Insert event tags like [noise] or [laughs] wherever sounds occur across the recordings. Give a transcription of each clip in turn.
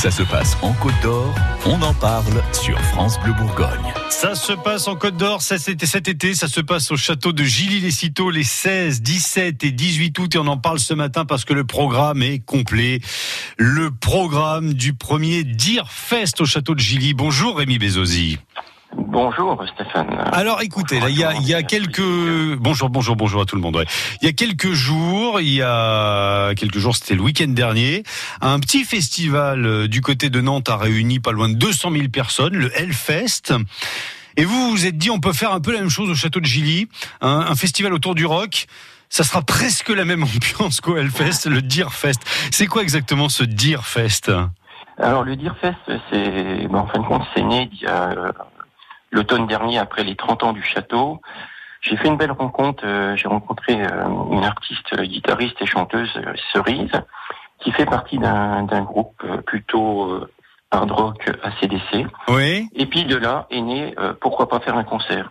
Ça se passe en Côte d'Or, on en parle sur France Bleu Bourgogne. Ça se passe en Côte d'Or, ça c'était cet été, ça se passe au château de Gilly-les-Citeaux les 16, 17 et 18 août et on en parle ce matin parce que le programme est complet. Le programme du premier Deer Fest au château de Gilly. Bonjour Rémi Bezosi. Bonjour Stéphane. Alors écoutez, là, il y a, il y a quelques bonjour bonjour bonjour à tout le monde. ouais. Il y a quelques jours, il y a quelques jours, c'était le week-end dernier, un petit festival euh, du côté de Nantes a réuni pas loin de 200 000 personnes, le Hellfest. Et vous vous êtes dit, on peut faire un peu la même chose au château de Gilly, un, un festival autour du rock. Ça sera presque la même [laughs] ambiance qu'au Hellfest, le Deer Fest. C'est quoi exactement ce Deer Fest? Alors le Deerfest, c'est bon, en fin de compte, c'est né il y a, euh, l'automne dernier après les 30 ans du château. J'ai fait une belle rencontre. euh, J'ai rencontré euh, une artiste, guitariste et chanteuse, euh, Cerise, qui fait partie d'un groupe plutôt euh, hard rock ACDC. Oui. Et puis de là est né euh, pourquoi pas faire un concert.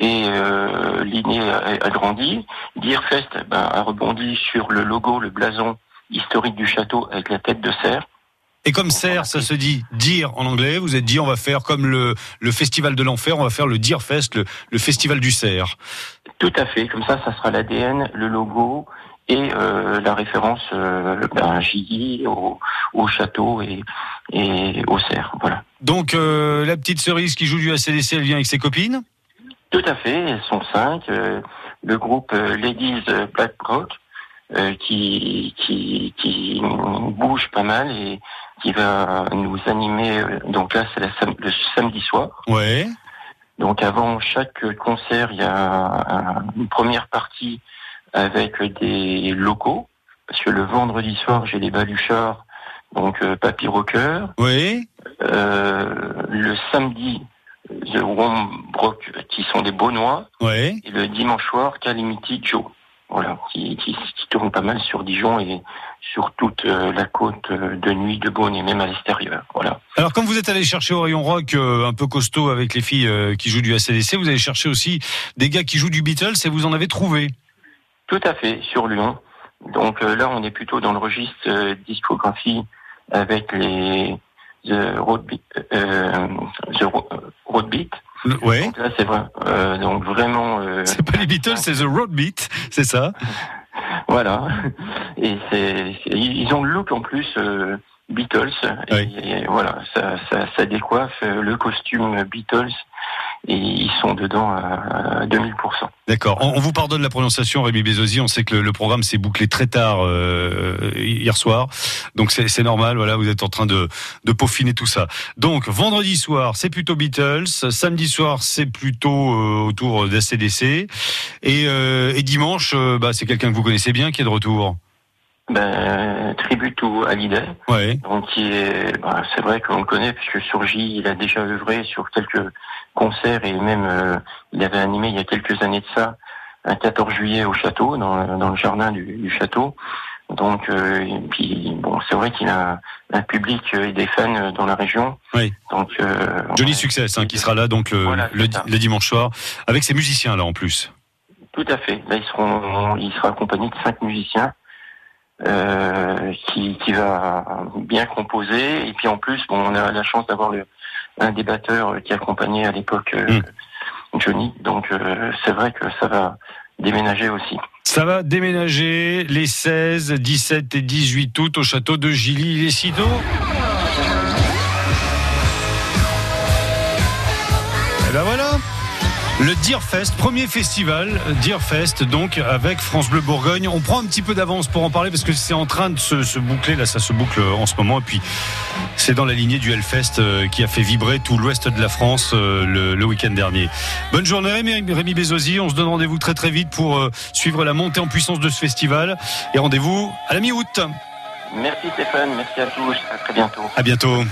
Et euh, l'idée a, a grandi. Deerfest ben, a rebondi sur le logo, le blason historique du château avec la tête de cerf. Et comme cerf, ça se dit dire en anglais, vous êtes dit on va faire comme le, le festival de l'enfer, on va faire le Deer Fest, le, le festival du cerf. Tout à fait. Comme ça, ça sera l'ADN, le logo et euh, la référence euh, ben, JI au, au château et, et au cerf. Voilà. Donc euh, la petite cerise qui joue du ACDC, elle vient avec ses copines? Tout à fait. Elles sont cinq. Euh, le groupe Ladies Black Rock qui, qui qui bouge pas mal et qui va nous animer. euh, Donc là, c'est sam- le samedi soir. Ouais. Donc avant chaque concert, il y a un- une première partie avec des locaux. Parce que le vendredi soir, j'ai les baluchards, donc euh, Papy Rocker. Oui. Euh, le samedi, The Wombrock, qui sont des Beaunois. Et le dimanche soir, Calamity Joe. Voilà, qui, qui, qui tourne pas mal sur Dijon et sur toute euh, la côte euh, de nuit de Beaune et même à l'extérieur. Voilà. Alors comme vous êtes allé chercher au rayon rock euh, un peu costaud avec les filles qui jouent du ACDC, vous avez cherché aussi des gars qui jouent du Beatles et vous en avez trouvé. Tout à fait, sur Lyon. Donc là, on est plutôt dans le registre discographie avec les The Road Beat. The Ro- Road Beat. Ouais. Donc là, c'est vrai. donc vraiment. C'est pas les Beatles, c'est The Road Beat, c'est ça Voilà. Et c'est, ils ont le look en plus euh, Beatles. Oui. et voilà, ça, ça, ça décoiffe euh, le costume Beatles et ils sont dedans à, à 2000%. D'accord. On, vous pardonne la prononciation, Rémi Bezosi. On sait que le, programme s'est bouclé très tard euh, hier soir, donc c'est normal. Voilà, vous êtes en train de, peaufiner tout ça. Donc vendredi soir, c'est plutôt Beatles. Samedi soir, c'est plutôt euh, autour d'ACDC. Et, euh, et dimanche, euh, bah, c'est quelqu'un que vous connaissez bien qui est de retour. Ben, tribute au Hallyday. Ouais. Donc bah, c'est vrai qu'on le connaît puisque sur J, il a déjà œuvré sur quelques concerts et même euh, il avait animé il y a quelques années de ça un 14 juillet au château, dans, dans le jardin du, du château. Donc euh, et puis bon, c'est vrai qu'il a un, public et des fans euh, dans la région. Oui. Donc euh, ouais, Success hein, qui sera là donc le, Voilà, le, dimanche soir avec ses musiciens là en plus. Tout à fait. Là, ils seront, il sera accompagné de cinq musiciens euh, qui, qui va bien composer. Et puis en plus, bon, on a la chance d'avoir un des batteurs qui accompagnait à l'époque euh, Johnny. Donc euh, c'est vrai que ça va déménager aussi. Ça va déménager les 16, 17 et 18 août au château de Gilly-les-Citeaux. Et ben voilà le Deerfest, premier festival Deerfest, donc avec France Bleu Bourgogne. On prend un petit peu d'avance pour en parler parce que c'est en train de se, se boucler, là ça se boucle en ce moment. Et puis c'est dans la lignée du Hellfest euh, qui a fait vibrer tout l'ouest de la France euh, le, le week-end dernier. Bonne journée Rémi, Rémi Bezosi, on se donne rendez-vous très très vite pour euh, suivre la montée en puissance de ce festival. Et rendez-vous à la mi-août. Merci Stéphane, merci à tous, à très bientôt. À bientôt.